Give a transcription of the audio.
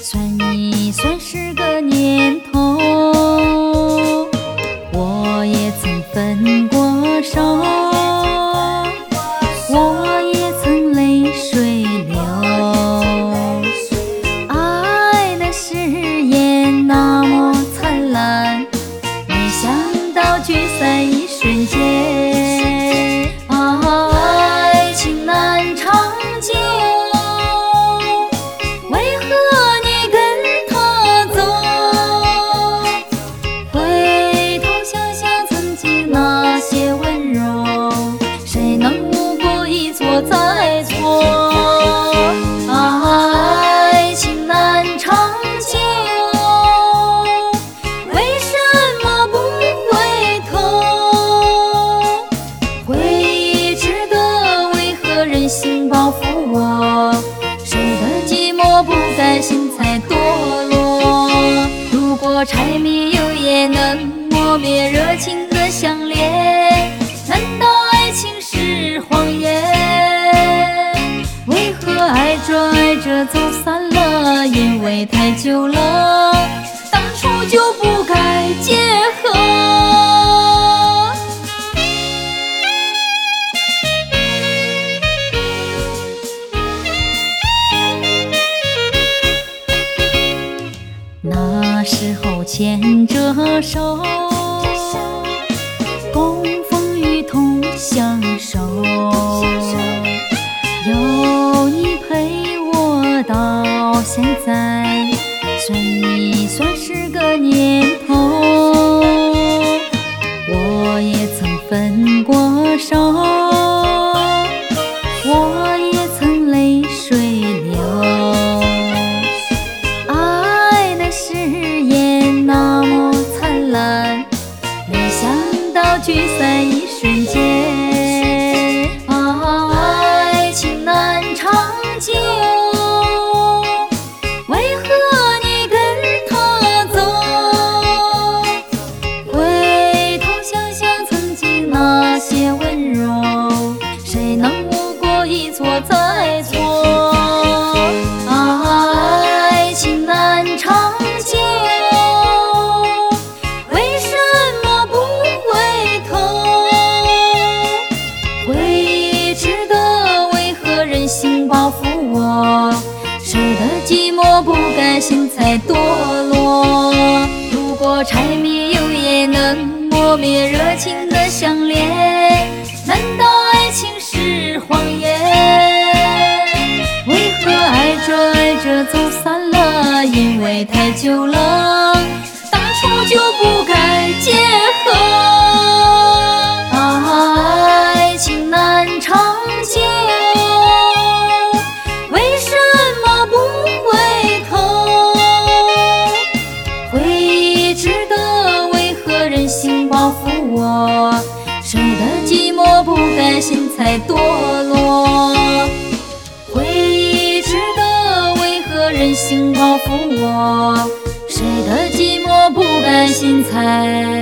算一算是个年头。我也曾分过手，柴米油盐能磨灭热情的相恋，难道爱情是谎言？为何爱着爱着走散了？因为太久了，当初就不牵着手，聚散一心在堕落？如果柴米油盐能磨灭热情的相恋，难道爱情是谎言？为何爱着爱着走散了？因为太久了，当初就不该结合。谁的寂寞不甘心才堕落？回忆值得，为何人心包袱我？谁的寂寞不甘心才？